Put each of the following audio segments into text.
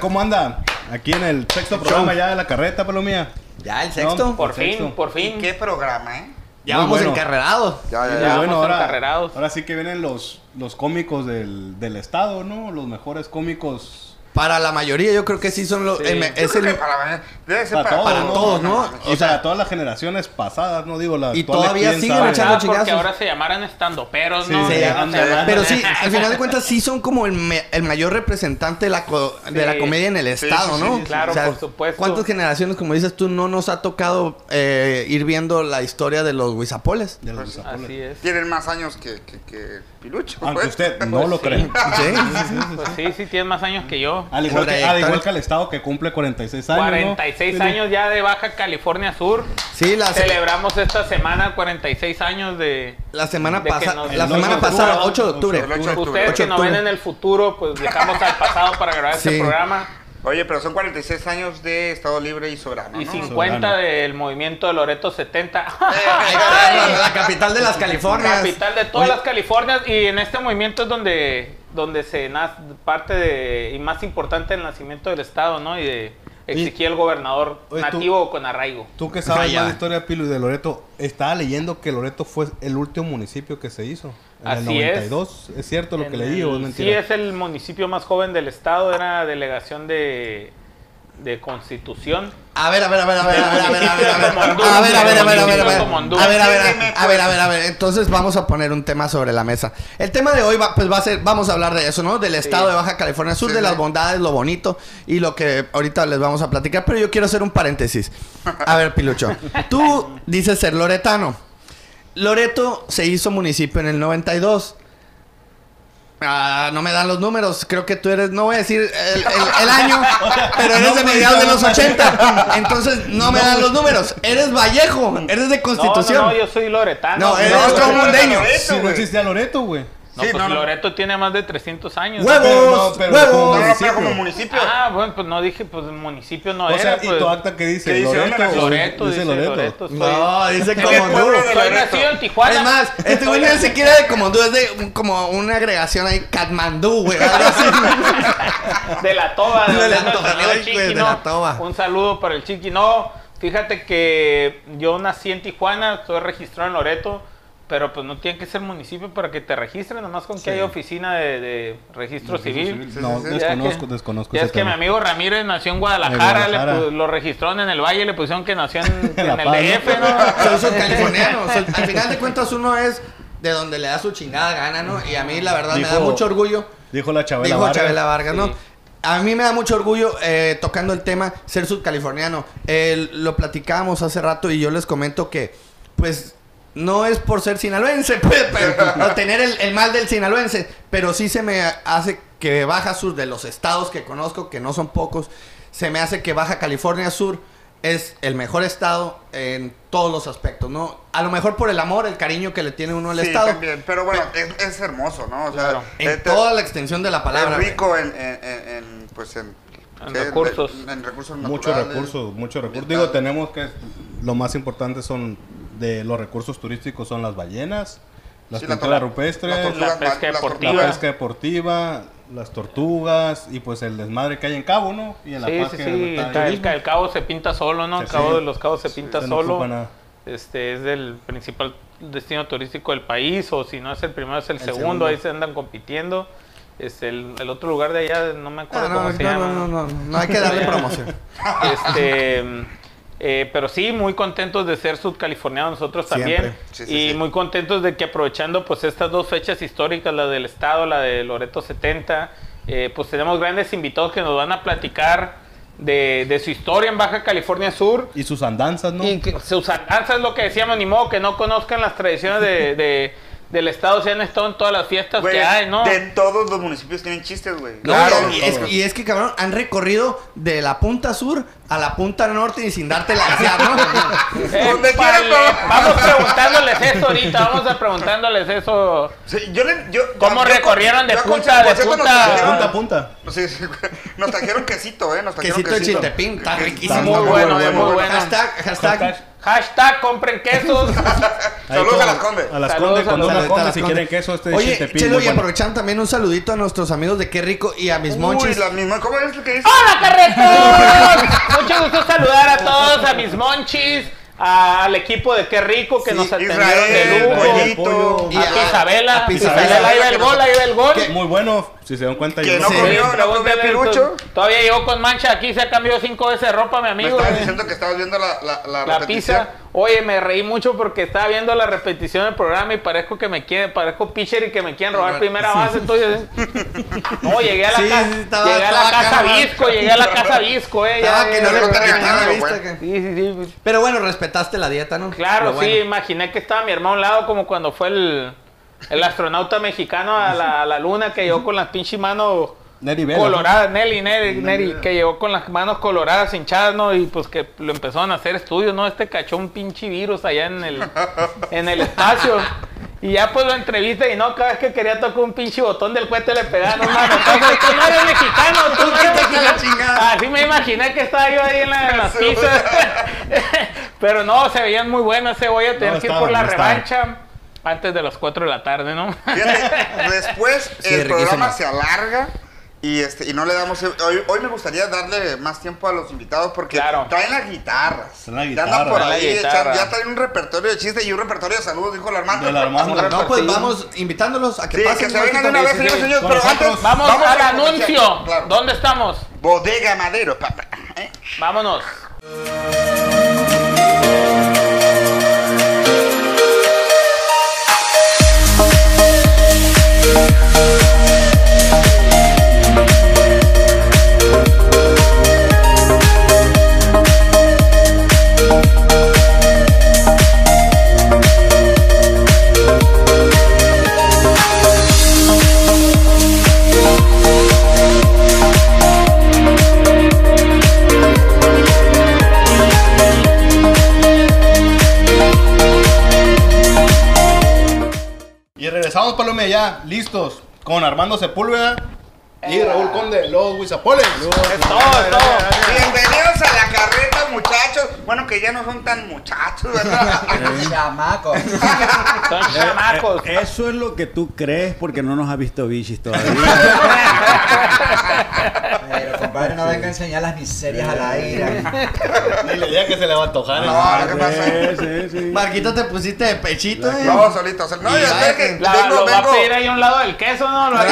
¿Cómo anda? Aquí en el sexto programa ya de la carreta, palomía. Ya, el sexto. Por fin, por fin. ¿Qué programa, eh? Ya Muy vamos bueno. encarrerados. Ya, ya, ya. vamos ahora, encarrerados. ahora sí que vienen los, los cómicos del, del estado, ¿no? Los mejores cómicos Para la mayoría, yo creo que sí son los. Sí. es el- para, debe ser para, para, todos, para todos, ¿no? O sea- todas las generaciones pasadas, no digo la Y todavía siguen sabe. echando Ah, porque chingazos. ahora se llamaran estandoperos, Sí, ¿no? sí, no Pero sí, al final de cuentas sí son como el, me- el mayor representante de la, co- de la comedia en el estado, sí, ¿no? sí, claro, por supuesto. ¿Cuántas generaciones, como dices tú, no nos ha tocado eh, ir viendo la historia de los Huizapoles? De los Pues. Así es. Tienen más años que, que, que Pilucho. Aunque pues. usted no lo Pues cree. Sí. Pues sí, sí, tienes más años que yo. Al igual, que, al igual que el estado que cumple 46 años. ¿no? 46 Mire, años ya de Baja California Sur. Sí, la, se- Celebramos esta semana 46 años de... la semana de pasada, nos- la semana 8 de pasada, octubre, 8 de octubre. El 8 de octubre. Ustedes 8 que nos ven en el futuro, pues dejamos al pasado para grabar Sí. este programa. Oye, pero son 46 años de Estado Libre y Soberano, Y ¿no? 50 Soberano. del movimiento de Loreto 70. Ahí está, la, la capital de las Californias. Capital de todas Oye, las Californias. Y en este movimiento es donde, donde se nace parte de, y más importante el nacimiento del Estado, ¿no? Y de Ezequiel gobernador Oye, tú- nativo con arraigo. Tú que sabes Vaya. más de historia de Pilu y de Loreto, estaba leyendo que Loreto fue el último municipio que se hizo. En Así el es. 92. ¿Es, cierto lo que En leí o es el- mentira? Sí, es el municipio más joven del estado, era delegación de, de Constitución. A ver, a ver, a ver, a ver, a ver, a ver, a ver, a ver, a ver, a ver, a ver, a ver, a ver, a ver, a ver, a ver, a ver, a ver, entonces vamos a poner un tema sobre la mesa. El tema de hoy va, pues va a ser, vamos a hablar de eso, ¿no? Del estado de Baja California Sur, Sí, de las bondades, lo bonito y lo que ahorita les vamos a platicar, pero yo quiero hacer un paréntesis. A ver, Pilucho, tú dices ser loretano. Loreto se hizo municipio en el 92. Ah, no me dan los números. Creo que tú eres, no voy a decir el, el- el año, pero eres de mediados de los 80. Entonces no me dan los números. Eres Vallejo, eres de Constitución. No, no, no, yo soy loretano. No, eres No, no, mundeño. no, Sí, no existía Loreto, güey. No, Sí, pues no, no. Loreto tiene más de 300 años. ¡Huevos! Pero no, pero ¡Huevos! como No, no, municipio. pero como municipio. Ah, bueno, pues no dije, pues municipio no O era. sea, y pues, tu acta que dice, ¿Qué dice? ¿Dónde Loreto. nació? Loreto, dice Loreto. Loreto. soy- No, dice ¿En qué como pueblo tú. de Soy nacido en Tijuana. Es más, este güey ni siquiera de Comondú, es de como una agregación ahí, Katmandú, güey. De la toba, de, la Toba, de ¿no? la Toba. Un saludo para el Chiqui. No, fíjate que yo nací en Tijuana, estoy registrado en Loreto, pero pues no tiene que ser municipio para que te registren, nomás con que haya oficina de, de registro civil. No, Sí, sí, sí. Ya desconozco, que- desconozco Ya es que mi amigo Ramírez nació en Guadalajara, En Guadalajara. le lo registraron en el Valle, le pusieron que nació en, el Paz, DF, ¿no? Soy, californiano. al final de cuentas, uno es de donde le da su chingada gana, ¿no? Y a mí, la verdad, me da mucho orgullo. Dijo la Chabela Dijo Vargas. Chabela Vargas, ¿no? Sí. A mí me da mucho orgullo eh, tocando el tema ser sudcaliforniano. Eh, lo platicábamos hace rato y yo les comento que, pues, no es por ser sinaloense, pues, pero- tener el, el mal del sinaloense, pero sí se me hace que Baja Sur, de los estados que conozco, que no son pocos, se me hace que Baja California Sur es el mejor estado en todos los aspectos, ¿no? A lo mejor por el amor, el cariño que le tiene uno al Sí, estado. también. Pero bueno, es, es hermoso, ¿no? O sea, Claro. En eh, toda la extensión de la palabra. es rico en, en, en, en, pues en, recursos. En, en recursos Muchos recursos, muchos recursos. Digo, tenemos que lo más importante son de los recursos turísticos son las ballenas, las Sí, la pinturas to- rupestres, la, tortugas pesca deportiva. tortugas. pesca deportiva, las tortugas y pues el desmadre que hay en Cabo, ¿no? Y en La Sí, Paz sí, que sí. está El, el ca- el cabo se pinta solo, ¿no? El cabo sí. de los cabos se pinta no solo. nada. Este es el principal destino turístico del país, o si no es el primero, es el, El segundo. segundo. Ahí se andan compitiendo. Este, el, el otro lugar de allá, no me acuerdo Ah, no, cómo no, se no, llama. no, no, no hay que darle promoción. Este, eh, pero sí, muy contentos de ser sudcalifornianos nosotros también. Siempre. Sí, sí, y sí. muy contentos de que aprovechando pues estas dos fechas históricas, la del Estado, la de Loreto 70, eh, pues tenemos grandes invitados que nos van a platicar de, de su historia en Baja California Sur. Y sus andanzas, ¿no? Y que sus andanzas es lo que decíamos, ni modo que no conozcan las tradiciones de, de- del Estado, si han estado en todas las fiestas Güey, que hay, ¿no? De todos los municipios tienen chistes, güey. No, Claro, y, todos. es, y es que, cabrón, han recorrido de la punta sur a la punta norte y sin darte la ¿no? Eh, quiera, vale. Vamos preguntándoles eso ahorita, vamos a preguntándoles eso. Sí, yo le- yo- ¿Cómo yo- yo- recorrieron de yo punta- de punta- De punta a punta. Sí, sí. Nos trajeron quesito, ¿eh? Nos trajeron Quesito de quesito. Chiltepín, está riquísimo. Muy muy bueno, bueno, muy bueno. Hashtag, hashtag, Hashtag compren quesos. Saludos a las Condes. A las Saludos Conde, a con los- una Conde, si quieren queso, este Oye, Chelo, y bueno. aprovechando también un saludito a nuestros amigos de Qué Rico y a mis Uy, monchis. la misma. ¿Cómo es lo que dice? ¡Hola, carretos! Mucho gusto saludar a todos, a mis monchis, al equipo de Qué Rico que Sí, nos atendieron Israel, de lujo. Pollito. Y a a- Isabela, a Isabela, Isabela, ahí va el gol, ahí va el gol. Muy bueno, si se dan cuenta. Yo no Sí. comió, no comió Pregúntale, pirucho. Todavía llegó con mancha, aquí se ha cambiado cinco veces de ropa, mi Me amigo. estabas eh. diciendo que estabas viendo la, la, la, La repetición. pizza. Oye, me reí mucho porque estaba viendo la repetición del programa y parezco que me quieren, parezco pitcher y que me quieren robar primera base, entonces. No, llegué a la Sí, casa, sí, estaba- llegué a la casa acá, Visco, llegué a la casa Visco, eh. Ya, que ya, no le Sí, sí, sí. pues, Pero bueno, respetaste la dieta, ¿no? Claro, bueno. sí, imaginé que estaba mi hermano a un lado como cuando fue el, el astronauta mexicano a la, a la luna que llegó con las pinches manos coloradas, Nelly, Nelly, Nelly, que llegó con las manos coloradas, hinchadas, ¿no? Y pues que lo empezaron a hacer estudios, ¿no? Este cachó un pinche virus allá en el, en el espacio. Y ya pues lo entrevista y no, cada vez que quería tocar un pinche botón del cohete le pegaban un manotazo. Tú no eres mexicano, tú no eres mexicano. Así me imaginé que estaba yo ahí en, la- en las pizzas. Pero no, se veían muy buenas, eh. Voy a tener No, que ir por la revancha antes de las 4 de la tarde, ¿no? Fíjate, después Sí, el programa se alarga y este y no le damos hoy, hoy me gustaría darle más tiempo a los invitados porque Claro. traen las guitarras. Traen la Ya andan guitarra. por la ahí, guitarra. echan- ya traen un repertorio de chistes y un repertorio de saludos, dijo. Del Armando. Un No, pues vamos invitándolos a que Sí, pasen. que se vengan de una vez, sí, señores, pero nosotros. antes Vamos, a al la anuncio. Claro. ¿Dónde estamos? Bodega Madero, papá. ¿eh? Vámonos. Ya, listos. Con Armando Sepúlveda y Raúl Conde, los Huizapoles. Bienvenidos a la carreta, muchachos. Bueno, que ya no son tan muchachos, ¿verdad? Chamaco. Son chamacos. Eh, Eso es lo que tú crees porque no nos has visto bichis todavía. Pero compadre, no venga a enseñar las miserias al aire. Ni le diga que se le va a antojar. ¿eh? No, ¿qué pasa? Sí, sí, sí. Marquito, te pusiste de pechito, eh. No, solito. sol- No, Y ya ya sé que La- vengo, lo va a vengo. pedir ahí a un lado del queso, ¿no? Lo no, ¿eh?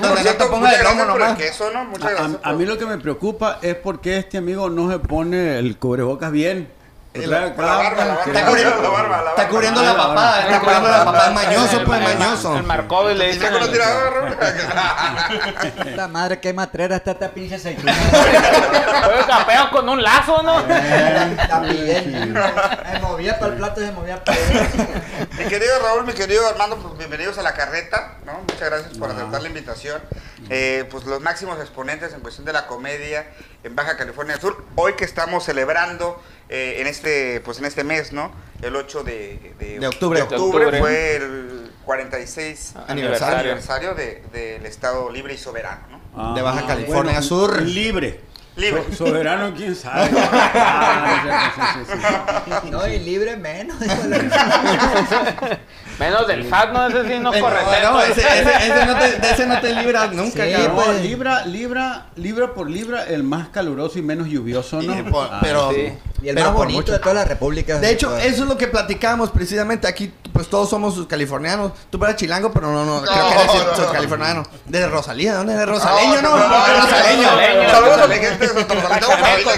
no, no cierto, te pongas muchas el lomo nomás. queso, ¿no? Muchas A, gracias. a- a mí lo que me preocupa es porque este amigo no se pone el cubrebocas bien. La barba, la barba. Está cubriendo La barba, la barba. Está cubriendo la Ah, papada, está cubriendo la papada. Es mañoso, pues, mañoso. El Marcovi le ¿Y el- tiradores? La madre, qué matrera está esta pinche aceituna. Fue capeo con un lazo, ¿no? Bien. Me movía para el plato y se movía para Mi querido Raúl, mi querido Armando, pues bienvenidos a la carreta, ¿no? Muchas gracias por aceptar la invitación. Eh, pues los máximos exponentes en cuestión de la comedia en Baja California Sur. Hoy que estamos celebrando eh, en este, pues en este mes, ¿no? El 8 de, De octubre. de octubre De octubre. fue el 46 Aniversario. aniversario de- del Estado Libre y Soberano, ¿no? De Baja California Sur. Libre. Libre. So- soberano, quién sabe. Ah, sí, sí, sí, sí. No, y libre menos. Menos del SAT, ¿no? Ese sí no Eh, corre. no, no, ese, ese- ese no te, de ese no te libras nunca, Sí, cabrón. No, pues. libra, libra, libra por libra, el más caluroso y menos lluvioso, ¿no? Y por- Ah, pero, sí. Y el pero más bonito mucho. de toda la República. De hecho, eso es lo que platicábamos precisamente aquí, pues todos somos sus californianos. Tú eres chilango, pero no, no, creo que eres No, no, no. californiano. De Rosalía, ¿dónde eres rosaleño, no? no, no, rosaleño. rosaleño. Saludos a mi gente de. Cachamecos,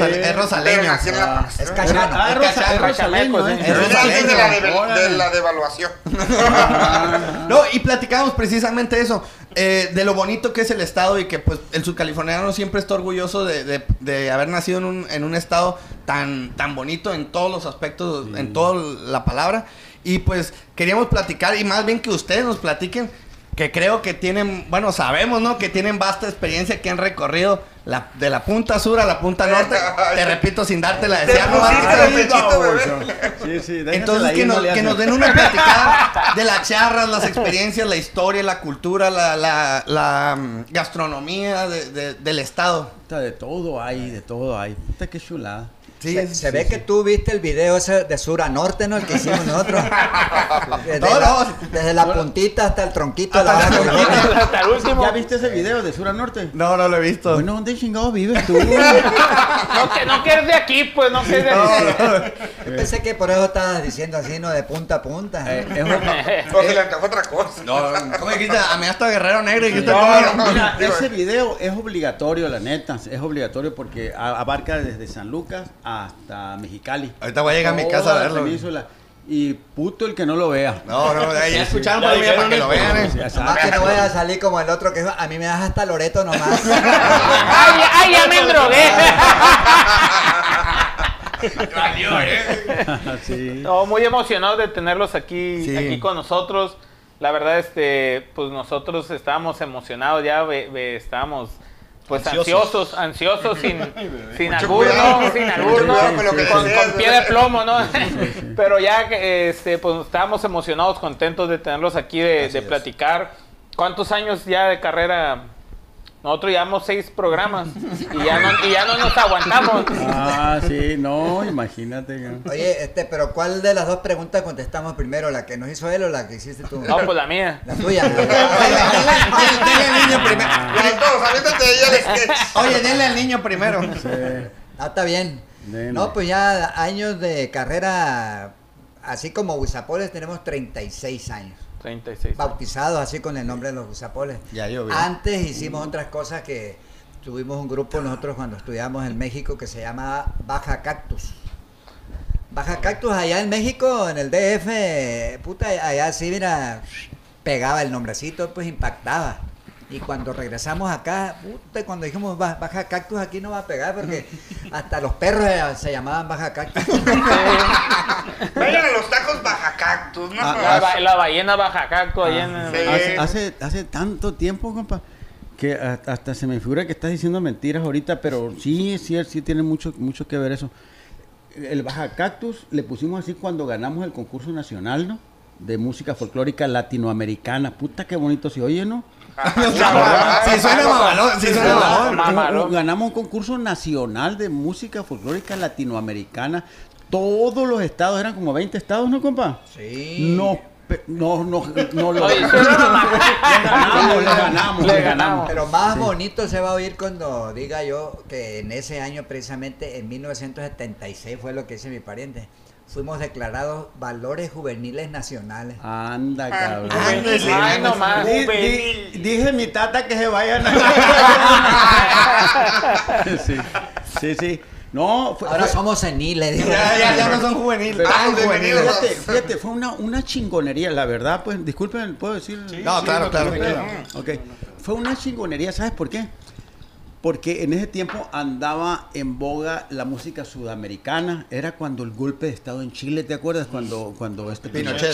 es rosaleño. Es ¿no? cachano. Ah, es rosaleño. ¿eh? Es rosaleño. de la devaluación. No, y platicamos precisamente eso, eh, de lo bonito que es el estado y que pues el subcaliforniano siempre está orgulloso de, de- de haber nacido en un, en un estado tan, tan bonito en todos los aspectos, en toda la palabra. Y pues queríamos platicar y más bien que ustedes nos platiquen, que creo que tienen, bueno, sabemos, ¿no? Que tienen vasta experiencia que han recorrido la, de la punta sur a la punta norte. Te repito sin darte la ¿no? de bebé. Sí, sí, Entonces que, no que nos den una platicada de las charras, las experiencias, la historia, la cultura, la, la, la, mm, gastronomía de- de- del estado. Puta, De todo hay, de todo hay. Puta, qué chulada. Sí, se, sí, se sí, ve sí. que tú viste el video ese de sur a norte, ¿no? El que hicimos nosotros. Desde, Todos. la, desde la puntita hasta el tronquito de la Hasta el. Hasta último. ¿Ya viste ese video de sur a norte? No, no lo he visto. Bueno, ¿dónde chingados vives tú? No, que no que eres de aquí, pues, no que eres de aquí. Yo pensé que por eso estabas diciendo así, ¿no? De punta a punta. Eh, es un- O se le antojó otra cosa. No, ¿cómo dijiste? A mí hasta Guerrero Negro dijiste No, ¿cómo? no, Mira, ese video es obligatorio, la neta. Es obligatorio porque a- abarca desde San Lucas hasta Mexicali. Ahorita voy a llegar a mi casa a verlo. península. Y puto el que no lo vea. No, no, ya escucharon Ya por mí para que lo vean. eh. Nomás que no vaya a salir como el otro que a mí me das hasta Loreto nomás. ¡Ay, ay, ya me drogué! sí. No, muy emocionados de tenerlos aquí, Sí. aquí con nosotros. La verdad, este, pues nosotros estábamos emocionados ya, ve- ve- estábamos pues Ansiosos. ansiosos, ansiosos, sin, sin Mucho albur, cuidado, ¿no? Sin mucho albur, ¿no? cuidado con pie de plomo, ¿no? Pero ya, este, pues estábamos emocionados, contentos de tenerlos aquí, de, de platicar. ¿Cuántos años ya de carrera? Nosotros llevamos seis programas y ya no, y ya no nos aguantamos. Ah, sí, no, imagínate. ya. Oye, este, pero ¿cuál de las dos preguntas contestamos primero? ¿La que nos hizo él o la que hiciste tú? No, pues la mía. La tuya. Denle al niño primero. Oye, denle al niño primero. Ah, está bien. Dele. No, pues ya años de carrera, así como Guisapoles, tenemos 36 años. 36. Bautizados así con el nombre de los. Ya llovió. Antes hicimos otras cosas que tuvimos un grupo nosotros cuando estudiamos en México que se llamaba Baja Cactus. Baja Cactus allá en México, en el DF, puta, allá sí, mira, pegaba el nombrecito, pues impactaba. Y cuando regresamos acá, puta, cuando dijimos "Ba- Baja Cactus aquí no va a pegar porque hasta los perros se llamaban Baja Cactus. Vayan a los tacos baja cactus, ¿no? La, ba- la ballena baja cacto ahí en sí. Hace, hace, hace tanto tiempo, compa, que hasta, hasta se me figura que estás diciendo mentiras ahorita, pero sí, sí, sí tiene mucho, mucho que ver eso. El Baja Cactus le pusimos así cuando ganamos el concurso nacional, ¿no? De música folclórica latinoamericana. Puta, qué bonito se oye, ¿no? Si suena mamalón, si suena mamalón. Ganamos un concurso nacional de música folclórica latinoamericana. Todos los estados, eran como 20 estados, ¿no, compa? Sí. No, pe- no, no, no lo Oye, ganamos, le ganamos, Le ganamos. ganamos. Pero más bonito se va a oír cuando diga yo que en ese año, precisamente en 1976, fue lo que dice mi pariente. Fuimos declarados valores juveniles nacionales. Anda, cabrón. Ándale. Ay, no más. Di- di- dije mi tata que se vayan. sí, sí, sí. No, fue, Ahora fue- somos seniles. digo. Ya, ya, ya no son juveniles. Juveniles. fíjate, fíjate, fue una, una chingonería, la verdad, pues, disculpen, ¿puedo decir? No, claro, claro. Ok, fue una chingonería, ¿sabes por qué? Porque en ese tiempo andaba en boga la música sudamericana. Era cuando el golpe de Estado en Chile, ¿te acuerdas? Cuando, cuando este Pinochet.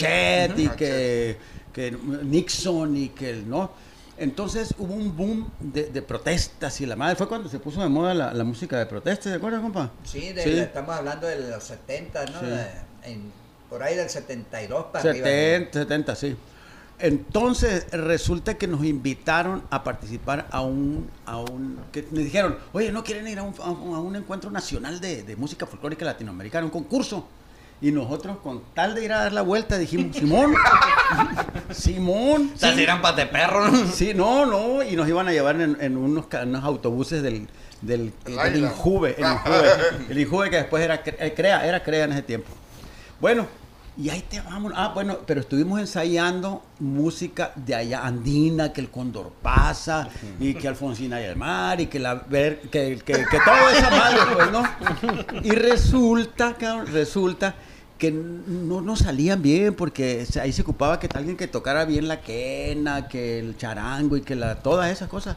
Pinochet y que, que Nixon y que el no. Entonces hubo un boom de, de protestas y la madre. Fue cuando se puso de moda la, la música de protesta, ¿te acuerdas, compa? Sí, de- estamos hablando de los 70, ¿no? Sí. De- en- por ahí del 72 para arriba. 70, 70, sí. Entonces resulta que nos invitaron a participar a un, a un, que nos dijeron, oye, ¿no quieren ir a un, a un- a un encuentro nacional de, de música folclórica latinoamericana, un concurso? Y nosotros con tal de ir a dar la vuelta dijimos, Simón, Simón, si sí, eran pate perro. sí, no, no, y nos iban a llevar en, en unos, unos autobuses del, del, El. Injuve, el Injuve, el Injuve que después era eh, CREA, era CREA en ese tiempo. Bueno, y ahí te vamos. Ah, bueno, pero estuvimos ensayando música de allá andina, que el cóndor pasa, y que Alfonsina y el mar, y que la ver, que, que, que todo esa madre, pues, ¿no? Y resulta, cabrón, resulta que no nos salían bien porque ahí se ocupaba que alguien que tocara bien la quena, que el charango y que la todas esas cosas.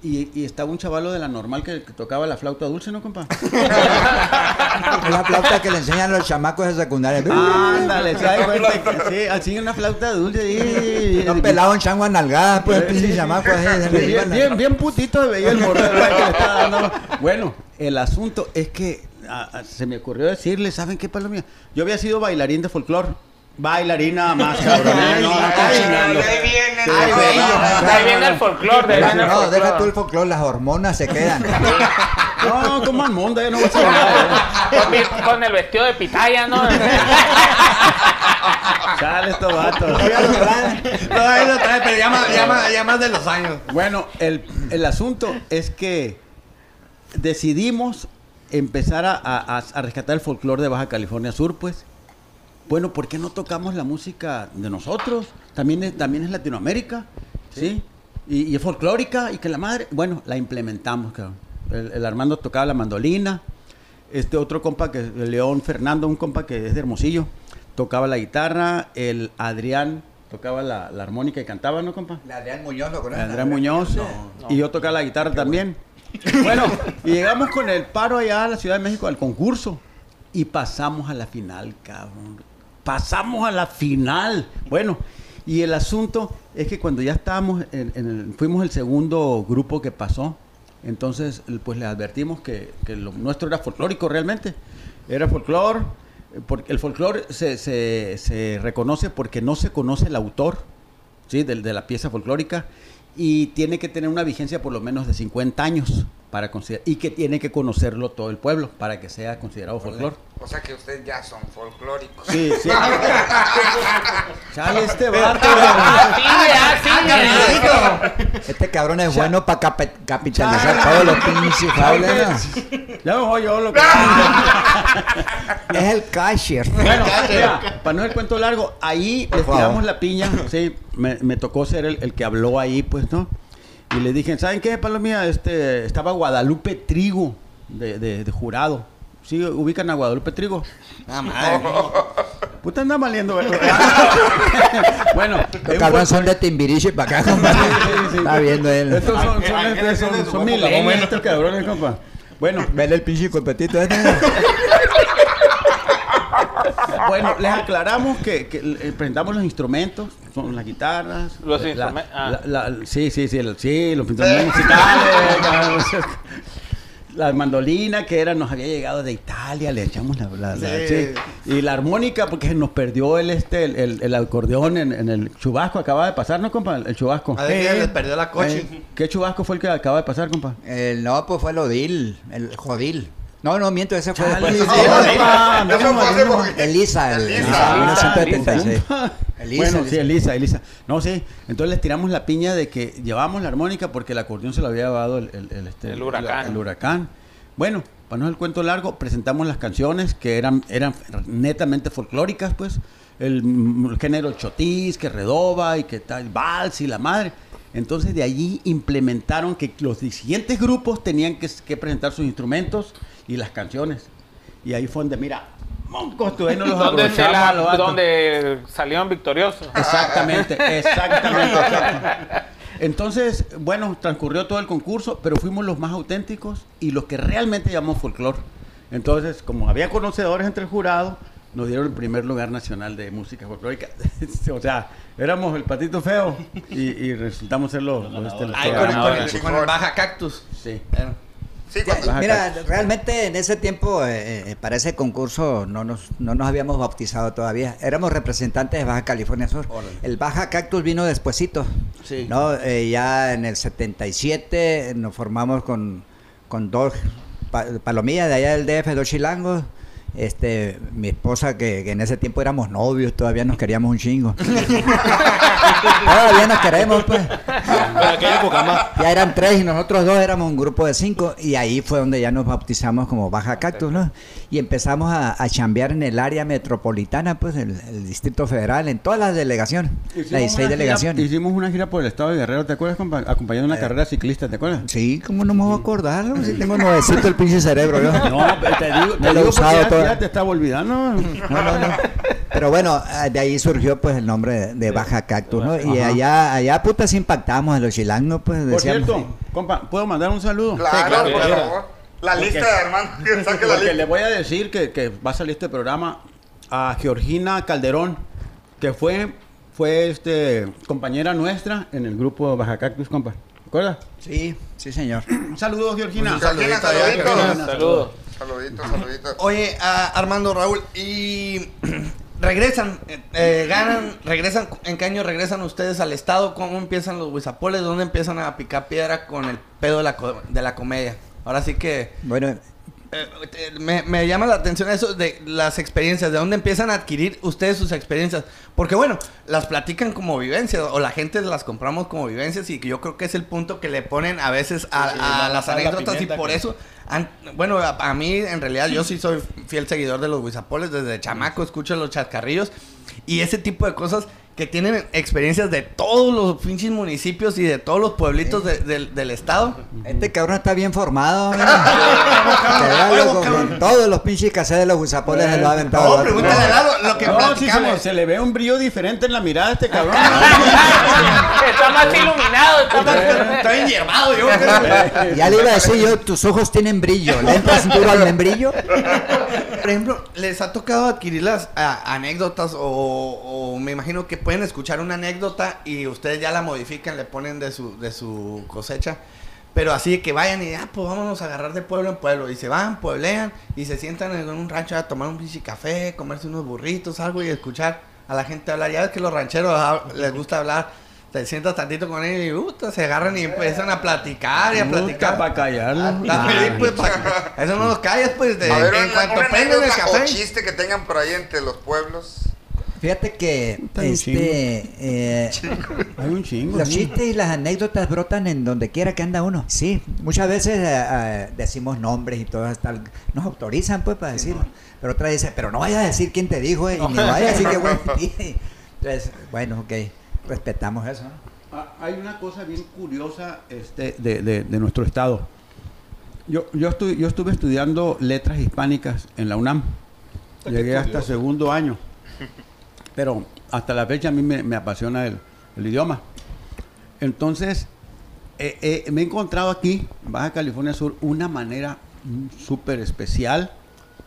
Y, y estaba un chavalo de la normal que, que tocaba la flauta dulce, ¿no, compa? La flauta que le enseñan los chamacos de secundaria. Ándale, ¿se da cuenta que- Sí, así una flauta dulce. Y, No pelaba un chango a nalgada, pues, pinche chamaco así. le Bien, bien, bien putito veía el morro que le estaba dando. Bueno, el asunto es que ah, ah, se me ocurrió decirle, ¿saben qué, Palomía? Yo había sido bailarín de folclore bailarina más cabrón. No, no, ahí viene. Ahí viene el folclore, No, deja tú el folclore. las hormonas se quedan. No, como al mundo, ya no voy a saber nada. Con, el vestido de pitaya, ¿no? Chale, estos vatos. No, ahí lo trae, pero ya más, ya más- ya más de los años. Bueno, el, el asunto es que decidimos empezar a, a- a rescatar el folclore de Baja California Sur, pues. Bueno, ¿por qué no tocamos la música de nosotros? También es, también es Latinoamérica, ¿sí? Y, y es folclórica y que la madre, bueno, la implementamos, cabrón. El, el Armando tocaba la mandolina, este otro compa que el León Fernando, un compa que es de Hermosillo, tocaba la guitarra, el Adrián tocaba la, la armónica y cantaba, ¿no, compa? La Adrián Muñoz lo conoce. Andrés Muñoz. Y yo tocaba la guitarra también. Bueno, y llegamos con el paro allá a la Ciudad de México al concurso. Y pasamos a la final, cabrón. Pasamos a la final. Bueno, y el asunto es que cuando ya estábamos, en, fuimos el segundo grupo que pasó. Entonces, pues le advertimos que, lo nuestro era folclórico realmente. Era folclor. eh, Porque el folclore se, se, se reconoce porque no se conoce el autor. ¿sí? de la pieza folclórica y tiene que tener una vigencia por lo menos de 50 años para considerar y que tiene que conocerlo todo el pueblo para que sea considerado folclore. O sea que ustedes ya son folclóricos. Sí, sí. Chale este vato. Ah, ya. Este cabrón es bueno para capitalizar todos los pinches. ¿no? Ya me voy yo lo que Es el cashier. Bueno, mira, para no el cuento largo, ahí les tiramos la piña, sí, me, me tocó ser el, el que habló ahí, pues, ¿no? Y le dije, ¿saben qué, Palomía? Este, estaba Guadalupe Trigo de, de- de jurado. ¿Sí ubican a Guadalupe Trigo? Ah, madre. Puta anda valiendo, ¿verdad? bueno, Los fol- son de Timbiriche para acá, compadre. Sí, sí, sí. Está viendo él. Estos son, son, Ángel estos es de son, son cabrones, compa. Bueno, Vele el pinche competito este. Bueno, les aclaramos que, que, eh, presentamos los instrumentos, son las guitarras. Los ah. la- la- sí, sí, sí, el- sí, los instrumentos musicales. la mandolina que era, nos había llegado de Italia, le echamos la, la- la- Sí. sí. Y la armónica, porque nos perdió el este el, el- el acordeón en, en el chubasco, acaba de pasar, ¿no, compa? El chubasco. A ver, que les perdió la coche. Eh, ¿Qué chubasco fue el que acaba de pasar, compa? El, no, pues fue el Odil, el Jodil. No, no, miento, ese fue después. Elisa, el, Elisa. Elisa, 1976. Compa. Elisa, bueno, Elisa. sí, Elisa, Elisa. No, sí. Entonces les tiramos la piña de que llevamos la armónica porque el acordeón se lo había llevado el, el- el, este, El huracán. el huracán. Bueno, para no el cuento largo, presentamos las canciones que eran, eran netamente folclóricas, pues. El, mm, el género chotis, que redoba y que tal, vals y la madre. Entonces de allí implementaron que los siguientes grupos tenían que, que presentar sus instrumentos y las canciones. Y ahí fue donde, mira, moncos, ahí no los aprovechamos la- los donde salieron victoriosos. Exactamente, exactamente. exacto. Entonces, bueno, transcurrió todo el concurso, pero fuimos los más auténticos y los que realmente llamamos folclore. Entonces, como había conocedores entre el jurado, nos dieron el primer lugar nacional de música folclórica. o sea, éramos el patito feo y, y resultamos ser los, los, este, los Ay, con, el- con ganadores. el, con el baja cactus. Sí. Cuando- Mira, realmente en ese tiempo, eh, eh, para ese concurso, no nos, no nos habíamos bautizado todavía. Éramos representantes de Baja California Sur. Órale. El Baja Cactus vino despuesito. Sí. ¿no? Eh, ya en el 77 nos formamos con, con dos pa- palomillas de allá del DF, dos chilangos. Este, mi esposa, que, que en ese tiempo éramos novios, todavía nos queríamos un chingo. todavía nos queremos, pues. En aquella época más. Ya eran tres y nosotros dos éramos un grupo de cinco y ahí fue donde ya nos bautizamos como Baja Cactus, ¿no? Y empezamos a, a chambear en el área metropolitana, pues el, el Distrito Federal, en todas las delegaciones, Hicimos las 16 una gira- delegaciones. hicimos una gira por el estado de Guerrero, ¿te acuerdas, compa? Acompañando una carrera ciclista, ¿te acuerdas? Sí, ¿cómo no me voy a acordar? Si tengo nuevecito el pinche cerebro, ¿no? No, pero te digo, te No lo he digo usado ya, toda- ya te estaba olvidando. No, no, no. Pero bueno, ah, de ahí surgió pues el nombre de, Baja Cactus, ¿no? Y Ajá. allá, allá putas impactamos a los chilangos, pues Por decíamos. cierto, compa, ¿puedo mandar un saludo? Claro, claro, por favor. La Porque- lista de Armando, que saque la Porque le lista. voy a decir que, que va a salir este programa a Georgina Calderón, que fue, fue este, compañera nuestra en el grupo Baja Cactus, compa. ¿Te acuerdas? Sí, sí, señor. Saludos, Georgina. Un saludito Georgina, saluditos. Saludos. Saluditos, saluditos. Oye, ah, Armando Raúl, y regresan, eh, eh, ganan, regresan, ¿en qué año regresan ustedes al estado? ¿Cómo empiezan los Huizapoles? ¿Dónde empiezan a picar piedra con el pedo de la, de la comedia? Ahora sí que Bueno, eh, me, me llama la atención eso de las experiencias, de dónde empiezan a adquirir ustedes sus experiencias. Porque bueno, las platican como vivencias o la gente las compramos como vivencias y que yo creo que es el punto que le ponen a veces a, Sí, las la anécdotas y por que- eso, han- bueno, a, a mí en realidad yo sí soy fiel seguidor de los Huizapoles, desde chamaco escucho los chascarrillos y ese tipo de cosas que tienen experiencias de todos los pinches municipios y de todos los pueblitos de- del- del estado. este cabrón está bien formado. Huevo, cabrón. todos los pinches caseros de los guisapoles se lo ha aventado. No, pregúntale a Lalo lo que No, sí, se, platicamos. le, se le ve un brillo diferente en la mirada a este cabrón. Está más iluminado. Está bien hierbado, yo creo. Ya le iba a decir yo, tus ojos tienen brillo. ¿Le entras duro al membrillo? Por ejemplo, ¿les ha tocado adquirir las a- anécdotas o, me imagino que pueden escuchar una anécdota y ustedes ya la modifican, le ponen de su, de su cosecha? Pero así que vayan y, ah, pues vámonos a agarrar de pueblo en pueblo. Y se van, pueblean y se sientan en un rancho a tomar un pinche café, comerse unos burritos, algo y escuchar a la gente hablar. Ya ves que los rancheros ah, les gusta hablar. Te sientas tantito con ellos y puta, se agarran y empiezan a platicar y a platicar. para callarlo. Ah, pues, pa- eso no los callas, pues, de, A ver, en una, cuanto una prendan el anécdota o café. chiste que tengan por ahí entre los pueblos. Fíjate que este, eh, Hay un chingo. los chistes y las anécdotas brotan en donde quiera que anda uno. Sí, muchas veces eh, eh, decimos nombres y todo hasta nos autorizan pues para decirlo. Pero otra dice, pero no vayas a decir quién te dijo eh, y ni vayas a decir qué bueno. Entonces, bueno, ok, respetamos eso. Ah, Hay una cosa bien curiosa este, de, de- de nuestro estado. Yo, yo, estu- yo estuve estudiando letras hispánicas en la UNAM. Llegué hasta segundo año. Pero hasta la fecha a mí me, me apasiona el, el idioma. Entonces, eh, eh, me he encontrado aquí, en Baja California Sur, una manera súper especial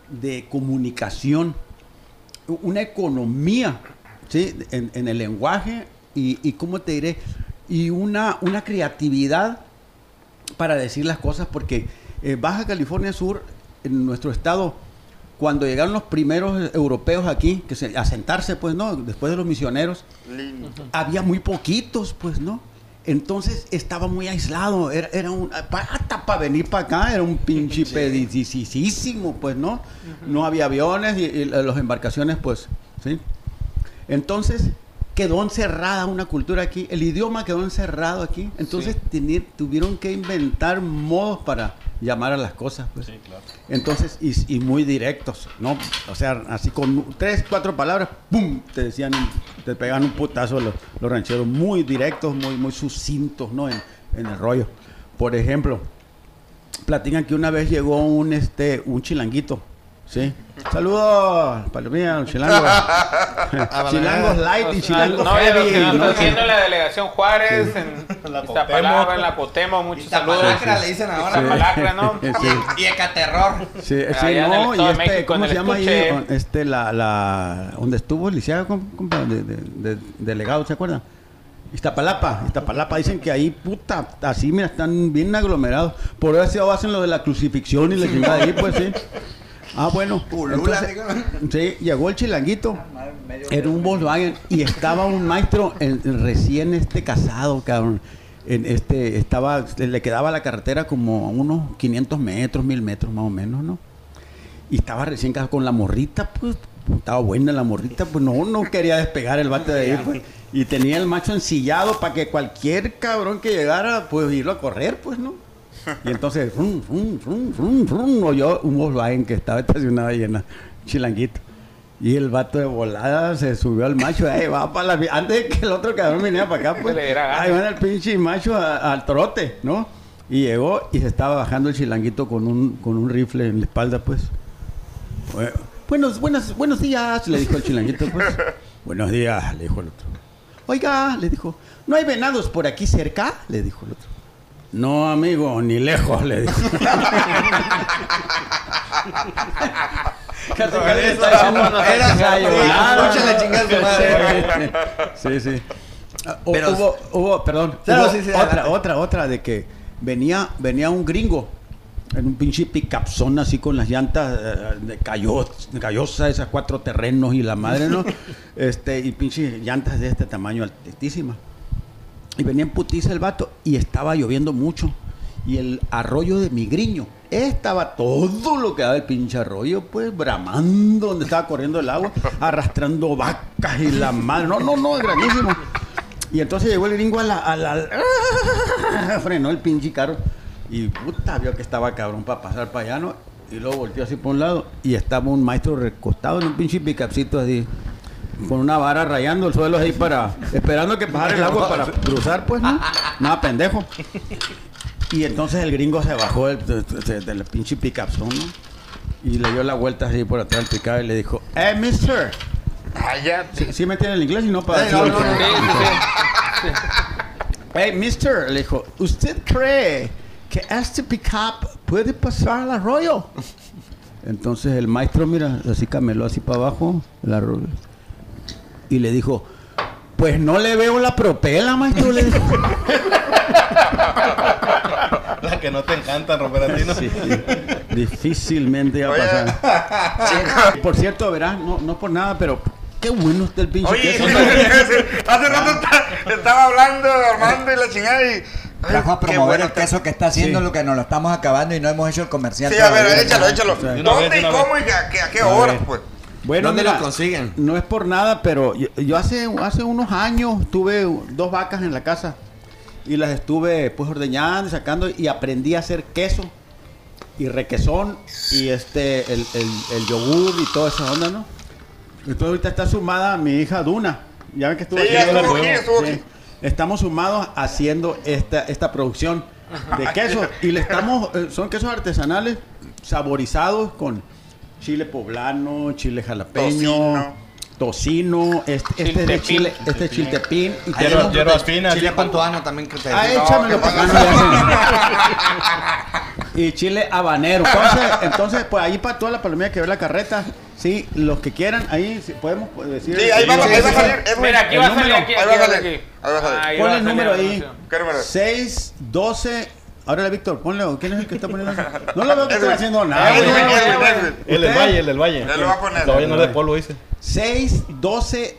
de comunicación, una economía, ¿sí? En, en el lenguaje y, y, ¿cómo te diré? Y una, una creatividad para decir las cosas, porque eh, Baja California Sur, en nuestro estado, cuando llegaron los primeros europeos aquí, que se, a sentarse, pues, ¿no? Después de los misioneros, Lindo. había muy poquitos, pues, ¿no? Entonces estaba muy aislado, era, era un, hasta para venir para acá era un pinche pedicísimo, pues, ¿no? No había aviones y, y las embarcaciones, pues, ¿sí? Entonces quedó encerrada una cultura aquí, el idioma quedó encerrado aquí, entonces tuvieron que inventar modos para llamar a las cosas, pues. Sí, claro. Entonces, y, y muy directos, ¿no? O sea, así con tres, cuatro palabras, ¡pum! Te decían, un- te pegaban un putazo los, los rancheros, muy directos, muy, muy sucintos, ¿no? En, en el rollo. Por ejemplo, platican que una vez llegó un, este, un chilanguito, ¿sí? Saludos, palomilla, chilangos. chilangos light y chilangos No, heavy, ¿no? está haciendo la delegación Juárez, en La Iztapalapa, en la Cuauhtémoc, muchos saludos. Iztapalacra le dicen ahora. Iztapalacra, ¿no? Sí. Y Ecaterror. Sí, sí, no, y este, México, ¿cómo se llama ahí? estuche. Este, la, la, donde estuvo el licenciado, compa, de, de, de- delegado, ¿se acuerdan? Iztapalapa, Iztapalapa, dicen que ahí, puta, así, mira, están bien aglomerados. Por eso hacen lo de la crucifixión y la chingada ahí, pues sí. Ah, bueno. Entonces, sí, llegó el chilanguito. Era un Volkswagen y estaba un maestro en- en recién este casado, cabrón. En este, estaba, le quedaba la carretera como a unos 500 metros, 1000 metros más o menos, ¿no? Y estaba recién casado con la morrita, pues, estaba buena la morrita, pues no, no quería despegar el bate de ahí, pues. Y tenía el macho ensillado para que cualquier cabrón que llegara, pues, irlo a correr, pues, ¿no? Y entonces, rum, rum, rum, rum, rum, oyó un Volkswagen que estaba estacionado ahí en la chilanguito. Y el vato de volada se subió al macho, ahí va para la... Antes de que el otro cabrón viniera para acá, pues, ahí va el pinche macho a- al trote, ¿no? Y llegó y se estaba bajando el chilanguito con un, con un rifle en la espalda, pues. Bueno, buenos, buenos, buenos días, le dijo el chilanguito, pues. buenos días, le dijo el otro. Oiga, le dijo, ¿no hay venados por aquí cerca? Le dijo el otro. No, amigo, ni lejos, le dijo. Sí. Sí, sí. Hu- Pero- hubo, hubo, perdón, Claro, hubo sí, sí, otra, adelante. otra, otra de que venía, venía un gringo en un pinche picapzón así con las llantas eh, de callosa, esas cuatro terrenos y la madre, ¿no? este, y pinche llantas de este tamaño altísimas. Y venía en putiza el vato y estaba lloviendo mucho. Y el arroyo de Migriño, estaba todo lo que daba el pinche arroyo, pues bramando donde estaba corriendo el agua, arrastrando vacas y la madre. No, no, no, es grandísimo. Y entonces llegó el gringo a la, a la- frenó el pinche carro y puta vio que estaba cabrón para pasar para allá, ¿no? Y luego volteó así por un lado y estaba un maestro recostado en un pinche picapcito así con una vara rayando el suelo ahí para esperando que pasara el agua para cruzar, pues, ¿no? Nada pendejo. Y entonces el gringo se bajó del, de- de- del pinche picapzón, ¿no? Y le dio la vuelta así por atrás del picado y le dijo, ¡Eh, mister! Ya. ¿Sí, sí me entiende el inglés y no para Eh, no, no. Hey, mister, le dijo, ¿usted cree que este pickup puede pasar al arroyo? Entonces el maestro, mira, así cameló así para abajo el arroyo. Y le dijo, pues no le veo la propela, maestro, le dijo. La que no te encanta, romper a ti, ¿no? Sí, sí. Difícilmente va a pasar. Por cierto, verás, no, no por nada, pero qué bueno está el pinche Oye, queso. hace rato está- estaba hablando Armando y la chingada y. Trajo a promover bueno el queso que está haciendo Sí. lo que nos lo estamos acabando y no hemos hecho el comercial. Sí, a ver, échalo, échalo. ¿Dónde y cómo y a, qué- a qué A hora, ver. pues? Bueno, ¿Dónde mira, lo consiguen? No es por nada, pero yo, yo hace, hace unos años tuve dos vacas en la casa y las estuve pues ordeñando, y sacando y aprendí a hacer queso y requesón y este el, el, el yogur y toda esa onda, ¿no? Entonces ahorita está sumada mi hija Duna. Ya ven que estuvo Sí, aquí. ya estuvo aquí, estuvo Sí. aquí. Estamos sumados haciendo esta, esta producción de quesos y le estamos eh, son quesos artesanales saborizados con chile poblano, chile jalapeño, Tocino. tocino, este, este es de Chiltepín. chile, este es chiltepín y finas. Chile pantuano también que te Ah, échamelo para acá, no, Y chile habanero. Entonces, entonces, pues ahí para toda la palomilla que ve la carreta, sí, los que quieran, ahí sí, podemos pues, decir. Sí, ahí va, sí, ahí sí, va a salir. Mira, aquí va a salir, aquí, Ahí aquí va a salir. Ahí va a a el número ahí. ¿Qué número es? 6, 12. Ahora, Víctor, ponle. ¿Quién es el que está poniendo? No lo veo que esté Edwin. haciendo nada. Edwin, güey. Edwin, Edwin. El del Valle, el del Valle. Ya lo va a poner. A llenar de polvo, dice. 6, 12,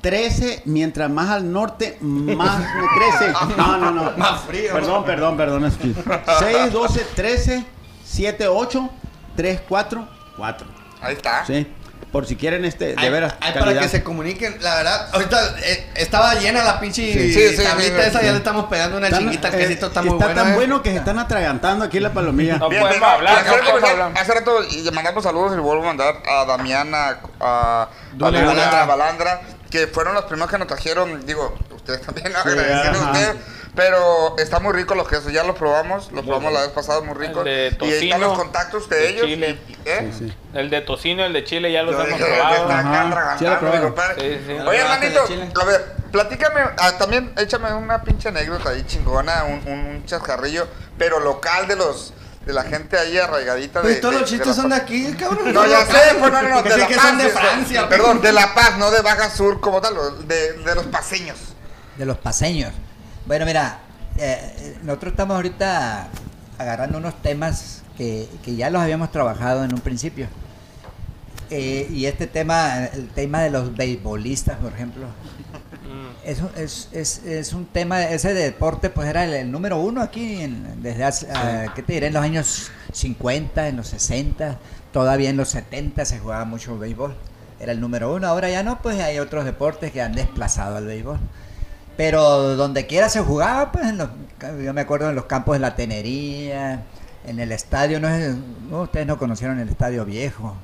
13, mientras más al norte, más me crece. No, no, no. Más frío. Perdón, perdón, perdón. es que 6, 12, 13, 7, 8, 3, 4, 4. Ahí está. Sí. Por si quieren este, de veras. ay, para que se comuniquen, la verdad, ahorita eh, estaba llena la pinche Sí. Sí, sí, tablita sí, esa, sí. ya le estamos pegando una Están, chinguita, el eh, quesito está muy está bueno. tan eh. bueno que se están atragantando aquí la palomilla. No Bien, podemos hablar, hace no podemos hablar. Hace rato y mandamos saludos y le vuelvo a mandar a Damiana, a, a Dule Dule Balandra. Balandra, que fueron los primeros que nos trajeron. Digo, ustedes también, agradeciendo a ustedes. Pero está muy rico los quesos, ya lo probamos, lo probamos la vez pasada, muy rico. El de Y ahí están tocino, los contactos de de ellos. chile. y- ¿eh? Sí, sí. El de tocino, el de chile, ya los Yo hemos dije, probado. "Está acá sí lo probaron. mi compadre". Sí, sí. Oye, hermanito, a ver, platícame, ah, también échame una pinche anécdota ahí chingona, un, un, un chascarrillo, pero local de los de la gente ahí arraigadita de. Pues todos de- los de chistes son de aquí, cabrón. No, ya sé, pues no, no, no, Que de la que Paz. son de de- Francia. Perdón, de La Paz, no de Baja Sur como tal, de, de los paseños. De los paseños. Bueno, mira, eh, nosotros estamos ahorita agarrando unos temas que, que ya los habíamos trabajado en un principio. Eh, y este tema, el tema de los beisbolistas, por ejemplo, Mm. es, es, es, es un tema, ese deporte pues era el, el número uno aquí, en- desde hace, ah, ¿qué te diré? En los años 50, en los 60, todavía en los 70 se jugaba mucho béisbol. Era el número uno, ahora ya no, pues hay otros deportes que han desplazado al béisbol. Pero donde quiera se jugaba, pues en los, yo me acuerdo en los campos de la Tenería, en el estadio, no, es- no, ustedes no conocieron el estadio viejo.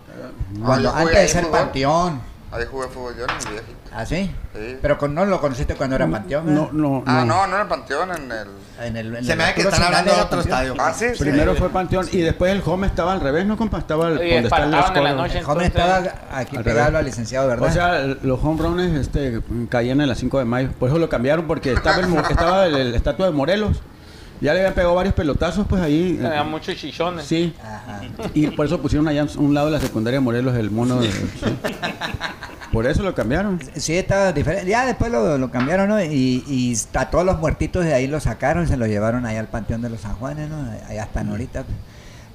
Cuando, yo jugué antes de ser panteón. Ahí jugué fútbol yo en mi viaje. ¿Ah, sí? Sí. Pero con, no lo conociste cuando era panteón. No, no, Ah, no. no, no en el Panteón, en el. En el, en Se el me hace que Arturo están hablando de otro era estadio. Ah, sí, sí. Primero fue Panteón y después el home estaba al revés, ¿no, compa? Estaba el, donde está el faltaban en la noche. El joven Entonces- estaba aquí Al pegado revés. al licenciado, ¿verdad? O sea, el- los home runs este, caían en las 5 de mayo. Por eso lo cambiaron, porque estaba el, mo- estaba el, el estatua de Morelos. Ya le habían pegado varios pelotazos, pues ahí. eh, Tenía muchos chichones. Sí. Ajá. Y por eso pusieron allá a un lado de la secundaria de Morelos el mono. de- sí. Por eso lo cambiaron. Sí, estaba diferente. Ya después lo, lo cambiaron, ¿no? Y, y a todos los muertitos de ahí los sacaron y se los llevaron allá al Panteón de los San Juanes, ¿no? Allá están ahorita.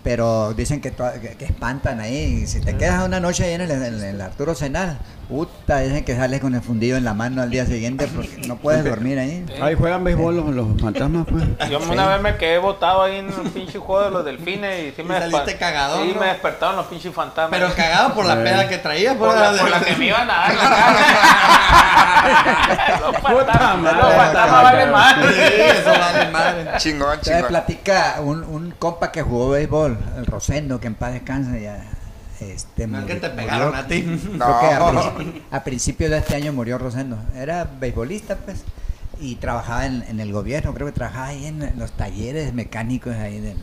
Pero dicen que, que, que espantan ahí. Y si te quedas una noche ahí en el, en el Arturo Senal, puta, dicen que sales con el fundido en la mano al día siguiente porque no puedes dormir ahí. Ahí juegan béisbol los, los fantasmas, pues. Yo una vez me quedé botado ahí en un pinche juego de los delfines y sí me, Y saliste despa- cagadón, Sí, ¿no? me despertaron los pinches fantasmas. Pero cagado por la peda que traía. por, la, por la que me iban a dar la cara. los fantasmas, los fantasmas valen más. Sí, eso vale madre. Chingón, chingón. platica un, un compa que jugó béisbol, el Rosendo, que en paz descanse ya. Este, No es que te pegaron a ti. Que a, a principios de este año murió Rosendo. Era beisbolista, pues, y trabajaba en, en el gobierno. Creo que trabajaba ahí en los talleres mecánicos ahí. De...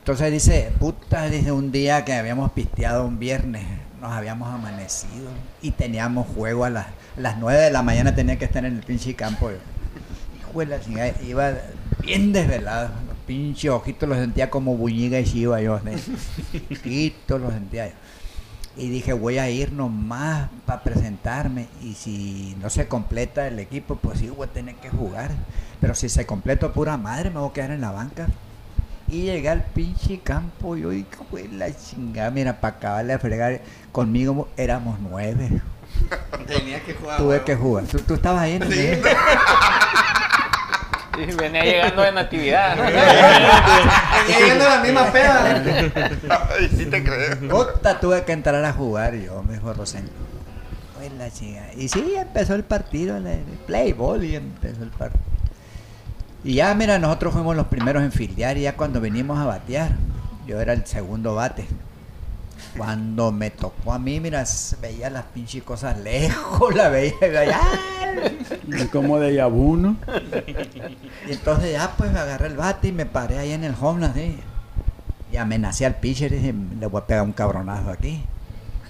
Entonces dice, puta, dice un día que habíamos pisteado un viernes, nos habíamos amanecido y teníamos juego a las, a las 9 de la mañana, tenía que estar en el pinche campo. Hijo de la chingada, iba bien desvelado. Los pinches ojitos los sentía como buñiga y chiva yo. así. Ojitos los sentía yo. Y dije, voy a ir nomás para presentarme. Y si no se completa el equipo, pues sí, voy a tener que jugar. Pero si se completa pura madre, me voy a quedar en la banca. Y llegué al pinche campo y yo, hijo de la chingada, mira, para acabarle de fregar, conmigo éramos nueve. Tenía que jugar. Tuve huevo. que jugar. ¿Tú, tú estabas ahí? ¿no? Sí. Venía llegando de natividad. Venía yendo a la misma peda. Ay, sí te creo. Puta, tuve que entrar a jugar yo, me dijo Rosendo. Pues la chica. Y sí, empezó el partido, el, playball y empezó el partido. Y ya, mira, nosotros fuimos los primeros en fildear y ya cuando venimos a batear, yo era el segundo bate. Cuando me tocó a mí, mira, veía las pinches cosas lejos, la veía, y veía, como de Yabu, ¿no? Y entonces ya pues me agarré el bate y me paré ahí en el home así. Y amenacé al pitcher y dije, le voy a pegar un cabronazo aquí.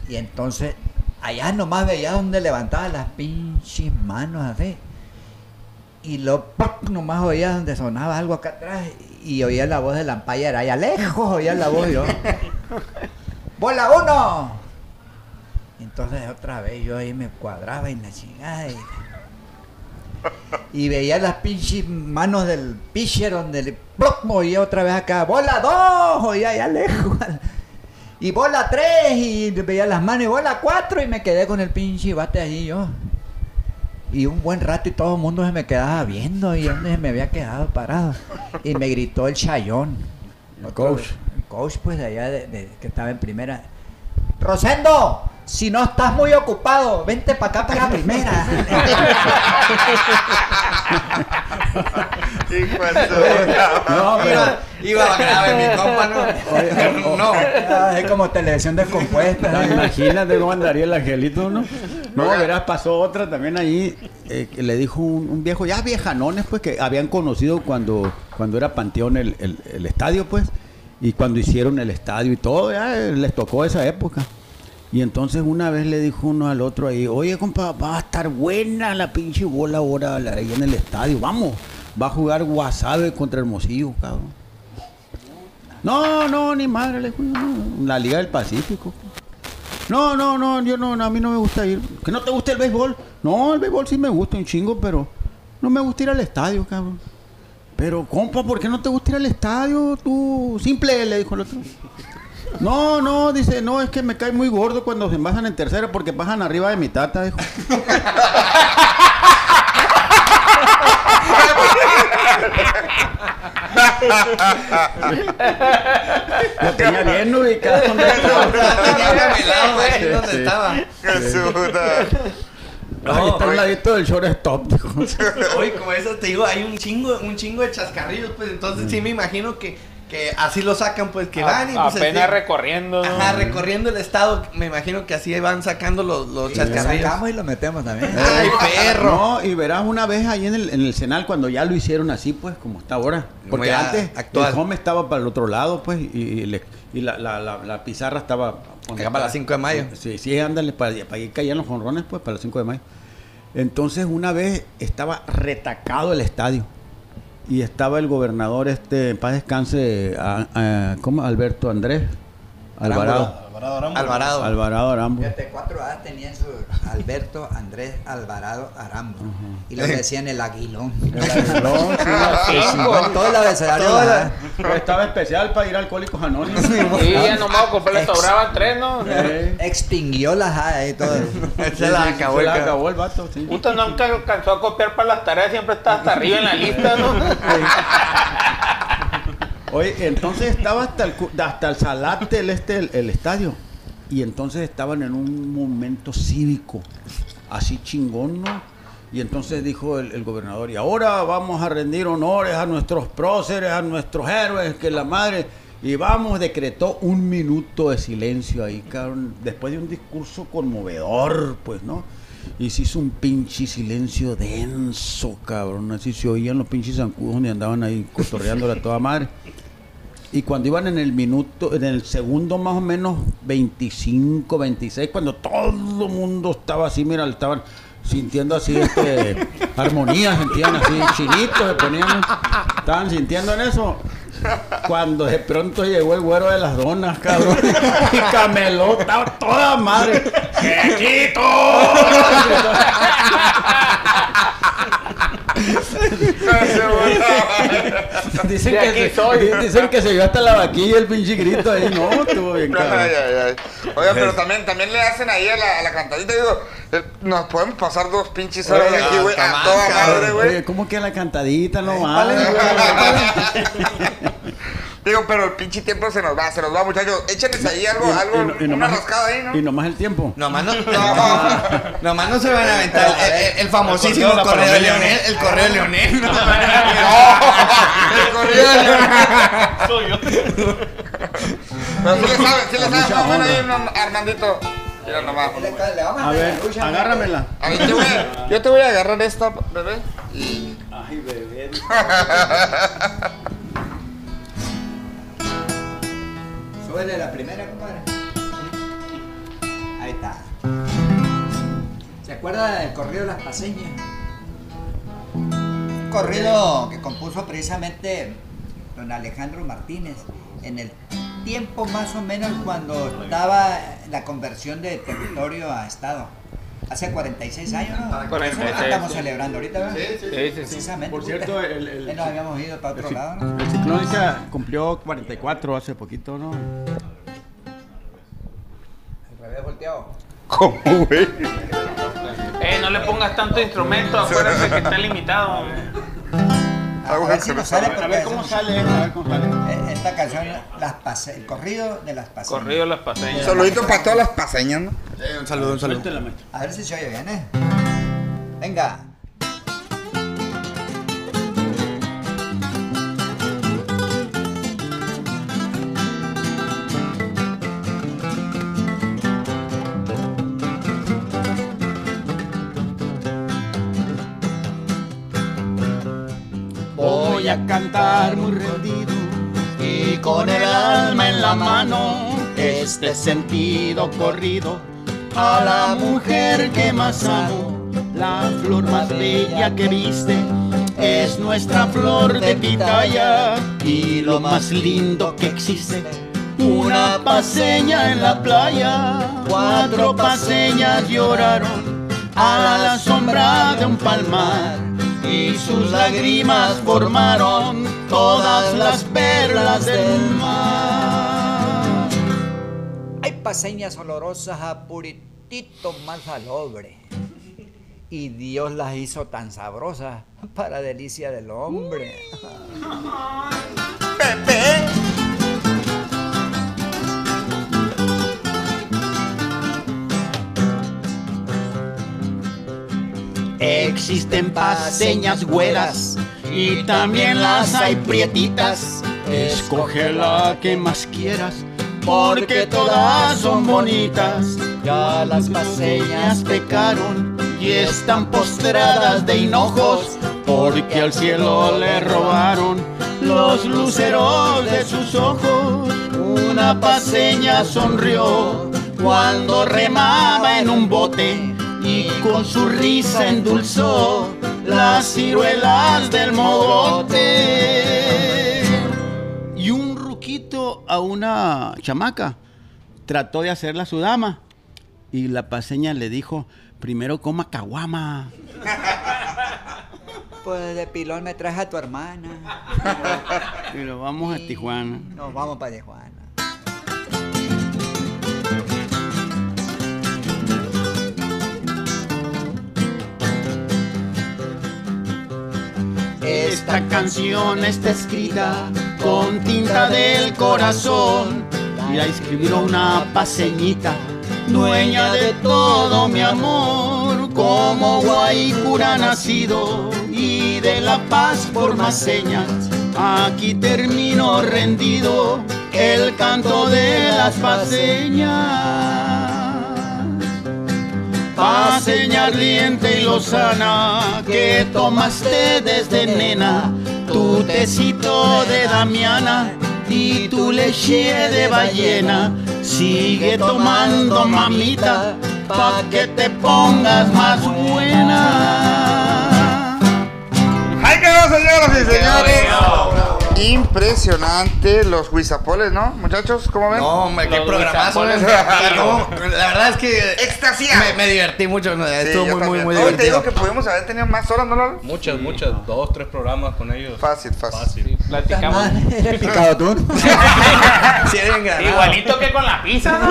Y entonces allá nomás veía donde levantaba las pinches manos así. Y lo nomás oía donde sonaba algo acá atrás y oía la voz del umpire allá lejos, oía la voz yo. ¡Bola uno! Y entonces otra vez yo ahí me cuadraba y la chingada y y veía las pinches manos del pitcher donde le ¡ploc! otra vez acá, bola dos, oía allá lejos. Y bola tres, y veía las manos, y bola cuatro, y me quedé con el pinche bate ahí yo. Y un buen rato y todo el mundo se me quedaba viendo y donde se me había quedado parado. Y me gritó el Chayón. El coach. Coach, pues, de allá de- de- que estaba en primera. Rosendo, si no estás muy ocupado, vente para acá para la primera. No, pero. Iba, grave mi compa, ¿no? no. Ah, es como televisión descompuesta. ¿no? Imagínate cómo andaría el angelito, ¿no? No, verás, pasó otra también ahí, eh, que le dijo un, un viejo, ya viejanones, pues, que habían conocido cuando, cuando era Panteón el, el- el estadio, pues, y cuando hicieron el estadio y todo, ya eh, les tocó esa época. Y entonces una vez le dijo uno al otro ahí, oye, compa, va a estar buena la pinche bola ahora ahí en el estadio, vamos, va a jugar Guasave contra Hermosillo, cabrón. No, no, ni madre, le dijo, no, la Liga del Pacífico. No, no, no, yo no, a mí no me gusta ir. ¿Que no te gusta el béisbol? No, el béisbol sí me gusta un chingo, pero no me gusta ir al estadio, cabrón. Pero, compa, ¿por qué no te gusta ir al estadio? Tú, simple, le dijo el otro. No, no, dice, no, es que me cae muy gordo cuando se bajan en tercera porque bajan arriba de mi tata, dijo. Lo tenía bien ubicado. donde estaba. Tenía camelado ahí donde Sí. estaba. Ahí está al ladito del shortstop. Oye, como eso te digo, hay un chingo, un chingo de chascarrillos, pues entonces sí me imagino que, que así lo sacan, pues que van y pues, apenas así- recorriendo. ¿no? Ajá, recorriendo el estado, me imagino que así van sacando los, los Lo chascarrillos. sacamos y lo metemos también. Ay, perro. No, y verás una vez ahí en el, en el Senal cuando ya lo hicieron así, pues, como está ahora. Porque a- antes actual. el home estaba para el otro lado, pues, y, y le- y la, la, la, la pizarra estaba... Acá para las 5 de mayo. Sí, sí, ándale, para, para ahí caían los jonrones, pues, para las 5 de mayo. Entonces, una vez estaba retacado el estadio. Y estaba el gobernador, este, en paz descanse, a- ¿cómo? Alberto Andrés Alvarado. Alvarado Arambo. Alvarado. Alvarado Arambo. Fíjate, cuatro A tenían su Alberto Andrés Alvarado Arambo. Y lo decían el aguilón. El aguilón, sí, sí, sí. Con todo el abecedario. La- Estaba especial para ir a Alcohólicos Anónimos. Y ya nomás compré, le sobraban tres, ¿no? Eh, Extinguió las A y todo. Se la acabó se el la cabrón. acabó el vato, sí. Puta, nunca alcanzó a copiar para las tareas, siempre está hasta arriba en la lista, ¿no? Oye, entonces estaba hasta el, hasta el salate el, este, el, el estadio. Y entonces estaban en un momento cívico, así chingón, ¿no? Y entonces dijo el, el gobernador, y ahora vamos a rendir honores a nuestros próceres, a nuestros héroes, que la madre... Y vamos, decretó un minuto de silencio ahí, cabrón, después de un discurso conmovedor, pues, ¿no? Y se hizo un pinche silencio denso, cabrón. Así se oían los pinches zancudos donde andaban ahí cotorreándola a toda madre. Y cuando iban en el minuto, en el segundo más o menos 25, 26, cuando todo el mundo estaba así, mira, estaban sintiendo así este, armonía, sentían así, chinitos, se ponían, estaban sintiendo en eso. Cuando de pronto llegó el güero de las donas, cabrón, y cameló, estaba toda madre. ¡Quequito! Dicen que, se, soy. dicen que se vio hasta la vaquilla el pinche grito ahí. No, estuvo bien cabrón. Ay, ay, ay. Oiga, pero también, también le hacen ahí a la, a la cantadita. Digo, eh, nos podemos pasar dos pinches horas Oye, aquí, güey, a toda madre, güey. Oye, ¿cómo que la cantadita no vale? Digo, pero el pinche tiempo se nos va, se nos va, muchachos. Échenles ahí algo, algo, y no- y una nomás- rascada ahí, ¿no? Y nomás el tiempo. Nomás no, nomás no se van a aventar el, el- el famosísimo El correo correo de de Leonel. El correo de Leonel. no. El corrido. Soy yo. Pero sí le saben, sí le saben. Más o menos ahí, onda. un Armandito. Mira nomás. A ver, agárramela. A ver, yo, voy a- yo te voy a agarrar esta, bebé. Y... Ay, bebé. Súbele la primera, compadre. Ahí está. ¿Se acuerda del corrido de las paseñas? Un corrido que compuso precisamente don Alejandro Martínez en el tiempo más o menos cuando estaba la conversión de territorio a Estado. Hace 46 años, ¿no? Eso es lo que 46, estamos celebrando ahorita, ¿verdad? Sí, sí, sí. Precisamente. Por cierto, el- el- nos habíamos ido para otro El, lado, ¿no? el ciclónica cumplió 44 hace poquito, ¿no? Al revés volteado. ¿Cómo, güey? Eh, no le pongas tanto instrumento, acuérdate que está limitado. A ver si nos sale A ver cómo sale, a ver cómo sale. eh, esta canción, las pase- el corrido de las paseñas. Corrido las paseñas. Saludito para todas las paseñas, ¿no? un saludo, un saludo. Suéltela, maestro. A ver si se oye bien, ¿eh? Venga. A cantar muy rendido y con el alma en la mano este sentido corrido a la mujer que más amo, la flor más bella que viste es nuestra flor de pitaya y lo más lindo que existe. Una paseña en la playa, cuatro paseñas lloraron a la sombra de un palmar y sus lágrimas formaron todas las perlas del mar. Hay paseñas olorosas a puritito mal salobre. Y Dios las hizo tan sabrosas para delicia del hombre. Pepe. Existen paseñas güeras y también las hay prietitas. Escoge la que más quieras, porque todas son bonitas. Ya las paseñas pecaron y están postradas de hinojos, porque al cielo le robaron los luceros de sus ojos. Una paseña sonrió cuando remaba en un bote y con su risa endulzó las ciruelas del mogote. Y un ruquito a una chamaca trató de hacerla su dama. Y la paseña le dijo, primero coma caguama. Pues de pilón me traes a tu hermana. Pero vamos a Tijuana. Nos vamos para Tijuana. Esta canción está escrita con tinta del corazón y la escribió una paseñita, dueña de todo mi amor, como Guaycura nacido y de la paz por más señas. Aquí termino rendido el canto de las paseñas. Paseña ardiente y lozana que tomaste desde nena, tu tecito de Damiana y tu leche de ballena. Sigue tomando mamita pa' que te pongas más buena. Impresionante los huizapoles, ¿no? Muchachos, ¿cómo ven? No, hombre, qué Los programazo. ¿eh? No, la verdad es que ¡Extasiado! me, me divertí mucho. Estuvo yo muy, muy, también. muy Hoy te divertido. digo que pudimos haber tenido más horas, ¿no, Lalo? Muchas, muchas. Dos, tres programas con ellos. Fácil, fácil. Fácil. Platicamos. Eres picado tú. Sí. Igualito que con la pizza, ¿no?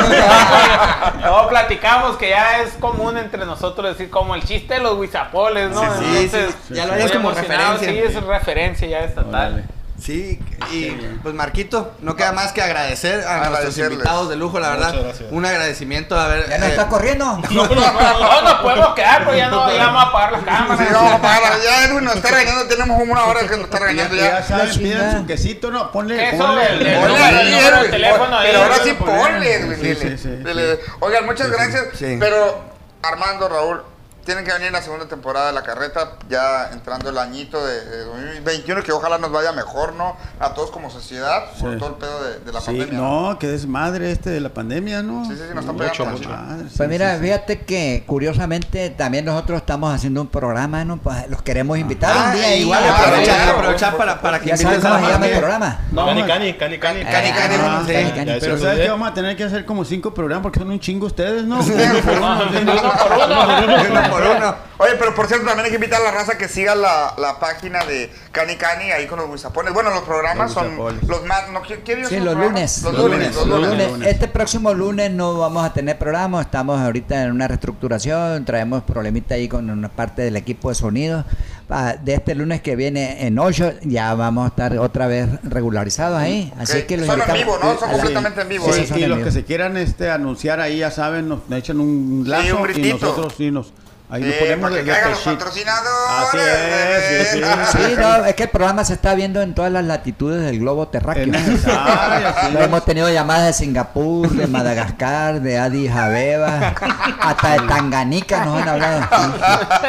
Luego platicamos que ya es común entre nosotros decir como el chiste de los guisapoles, ¿no? Sí, sí, sí. Ya lo harías como emocionado, referencia. Sí, es referencia ya estatal. Sí, y pues Marquito, no queda más que agradecer a nuestros invitados de lujo, la verdad. Un agradecimiento a ver. ¿Ya no eh, estás corriendo? No, no, no, nos podemos quedar, pero ya no ya vamos a apagar la cámara. Sí, vamos a pagar. Ya Edwin nos está regañando. Tenemos como una hora que nos está regañando ya ya. saben, chingada. pidan su quesito, no, ponle, Eso, ponle. teléfono Pero ahora sí ponle, Edwin. Sí, dile. sí, sí. Dile. Oigan, muchas gracias. Sí. Pero Armando, Raúl, tienen que venir en la segunda temporada de La Carreta, ya entrando el añito de, de 2021, que ojalá nos vaya mejor, ¿no? A todos como sociedad, por Sí. todo el pedo de, de la Sí, pandemia. no, que desmadre este de la pandemia, ¿no? Sí, sí, sí, nos está Mucho, pegando. mucho. Madre, sí, Pues mira, sí, sí. fíjate que curiosamente también nosotros estamos haciendo un programa, ¿no? Pues los queremos invitar Ah, un día ahí. igual, aprovechar, aprovechar para, para que invites a la el programa. No, Cani, cani, cani, cani. Cani, cani, Ah, sí. cani, cani. Ya Pero ¿sabes qué? Vamos a tener que hacer como cinco programas porque son un chingo ustedes, ¿no? No, uno. Oye, pero por cierto, también hay que invitar a la raza que siga la, la página de Cani Cani ahí con los guisapones. Bueno, los programas Los son los más. No, ¿qué, qué Sí, son los lunes. Los Los lunes, lunes, los lunes. lunes. lunes. Este próximo lunes no vamos a tener programa, estamos ahorita en una reestructuración, traemos problemita ahí con una parte del equipo de sonido. Pa- De este lunes que viene en 8 ya vamos a estar otra vez regularizados ahí. Así Ok. que los Son en invitamos- vivo, ¿no? Son completamente en vivo. Sí, ¿eh? son y en los vivo. que se quieran este anunciar ahí, ya saben, nos echan un lazo un y nosotros sí nos ahí Sí, nos ponemos para que caigan los patrocinadores. Así es, sí, sí. Sí, no, es que el programa se está viendo en todas las latitudes del globo terráqueo. Lo hemos tenido llamadas de Singapur, de Madagascar, de Addis Abeba, hasta de Tanganica nos han hablado.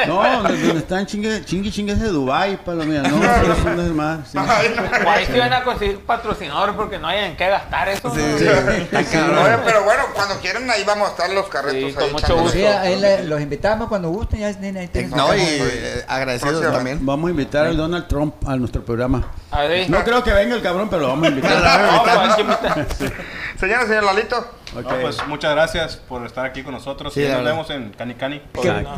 No, donde, donde están chingue, chingue, chingue es de Dubai, palomía, no, eso es un desmadre, sí. Ahí sí van a conseguir patrocinadores porque no hay en qué gastar eso. ¿no? Oye, pero bueno, cuando quieran ahí vamos a estar los carretos ahí mucho gusto. Sí, ahí le- los invitamos cuando gusten. Ya, ahí No, y eh, agradecidos Próximo. también. Vamos a invitar al Donald Trump a nuestro programa. A ver. No creo que venga el cabrón, pero lo vamos a invitar. Señora, señor Lalito. No, pues muchas gracias por estar aquí con nosotros. Sí, y nos vemos en Cani Cani.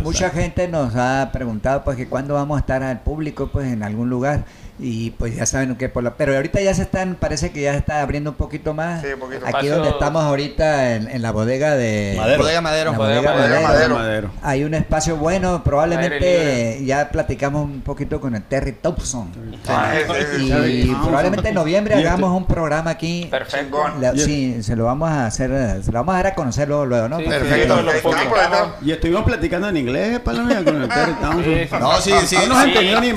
mucha gente nos ha preguntado pues que cuándo vamos a estar al público pues en algún lugar y pues ya saben que por la pero ahorita ya se están parece que ya se está abriendo un poquito más Sí, un poquito. aquí donde estamos ahorita en, en la bodega de Madero. Bodega Madero. Bodega bodega Madero. Madero. Madero. hay un espacio bueno probablemente ya platicamos un poquito con el Terry Thompson Ah, y probablemente en noviembre hagamos un programa aquí Perfecto. Sí se lo vamos a hacer se lo vamos a dar a conocer luego, luego, ¿no Sí, Perfecto. sí, lo. Y estuvimos platicando en inglés, palomía, con el Terry sí. No, sí, sí. No nos entendió ni.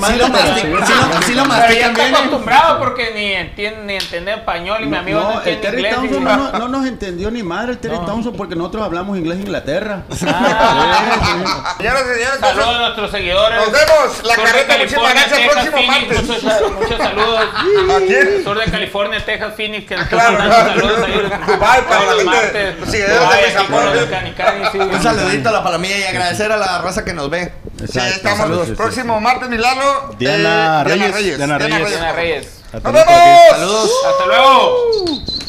Sí lo lo Pero ya está acostumbrado porque ni entiende ni entiende español y mi amigo no, No, el entiende Terry inglés. Townsend no, no- no nos entendió ni madre el Terry No. Townsend porque nosotros hablamos inglés de Inglaterra. Ah. Señoras y señores, Saludos a entonces, nuestros seguidores. Nos vemos. La carreta, muchísimas gracias. El próximo Phoenix, martes. Muchos, muchos saludos. ¿A quién? Sur de California, Texas, Phoenix, que nos claro, saludos ahí. Dubai, para la gente, seguidores de. Un saludito a la palomilla y agradecer a la raza que nos ve. Sí, estamos. Saludos. Próximo martes, Milano. Diana eh, Reyes, Diana Reyes. Diana Reyes. ¡Nos vemos! Saludos. Hasta luego.